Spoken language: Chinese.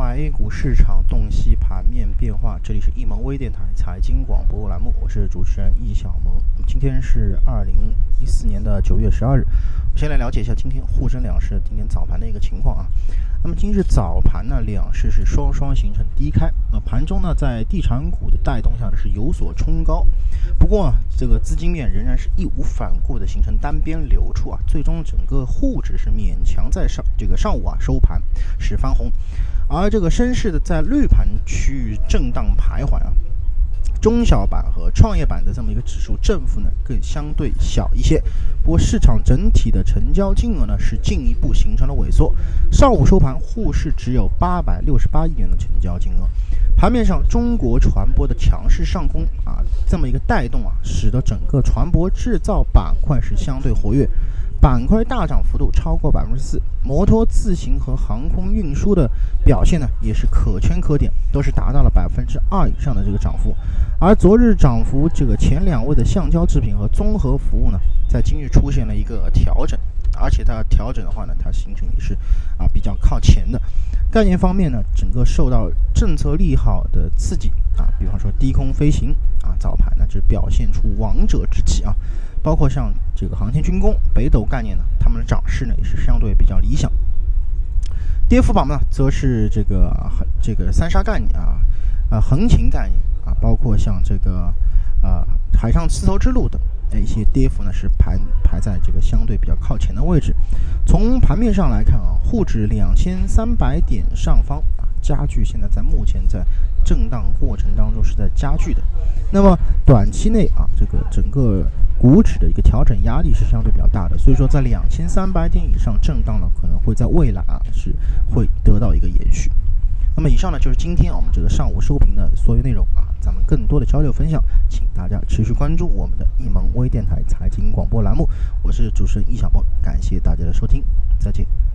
买 A 股市场洞悉盘面变化，这里是易盟微电台财经广播栏目，我是主持人易小萌。今天是二零一四年的九月十二日，我们先来了解一下今天沪深两市今天早盘的一个情况啊。那么今日早盘呢，两市是双双形成低开，那盘中呢，在地产股的带动下呢，是有所冲高，不过啊，这个资金面仍然是义无反顾的形成单边流出啊，最终整个沪指是勉强在上这个上午啊收盘是翻红。而这个深市的在绿盘区域震荡徘徊啊，中小板和创业板的这么一个指数振幅呢更相对小一些。不过市场整体的成交金额呢是进一步形成了萎缩。上午收盘，沪市只有八百六十八亿元的成交金额。盘面上，中国船舶的强势上攻，这么一个带动啊，使得整个船舶制造板块是相对活跃。板块大涨幅度超过百分之四，摩托、自行和航空运输的表现呢，也是可圈可点，都是达到了百分之二以上的这个涨幅。而昨日涨幅这个前两位的橡胶制品和综合服务呢，在今日出现了一个调整，而且它调整的话呢，它形成也是啊比较靠前的。概念方面呢，整个受到政策利好的刺激啊，比方说低空飞行早盘呢就表现出王者之气啊。包括像这个航天军工、北斗概念呢，它们的涨势呢也是相对比较理想。跌幅榜呢，则是这个这个三沙概念啊，啊横琴概念啊，包括像这个啊海上丝绸之路等一些跌幅呢是排排在这个相对比较靠前的位置。从盘面上来看啊，沪指两千三百点上方啊，加剧现在在目前在震荡过程当中是在加剧的。那么短期内啊，这个整个。股指的一个调整压力是相对比较大的，所以说在两千三百点以上震荡呢，可能会在未来啊是会得到一个延续。那么以上呢就是今天我们这个上午收评的所有内容啊，咱们更多的交流分享，请大家持续关注我们的易盟微电台财经广播栏目，我是主持人易小萌，感谢大家的收听，再见。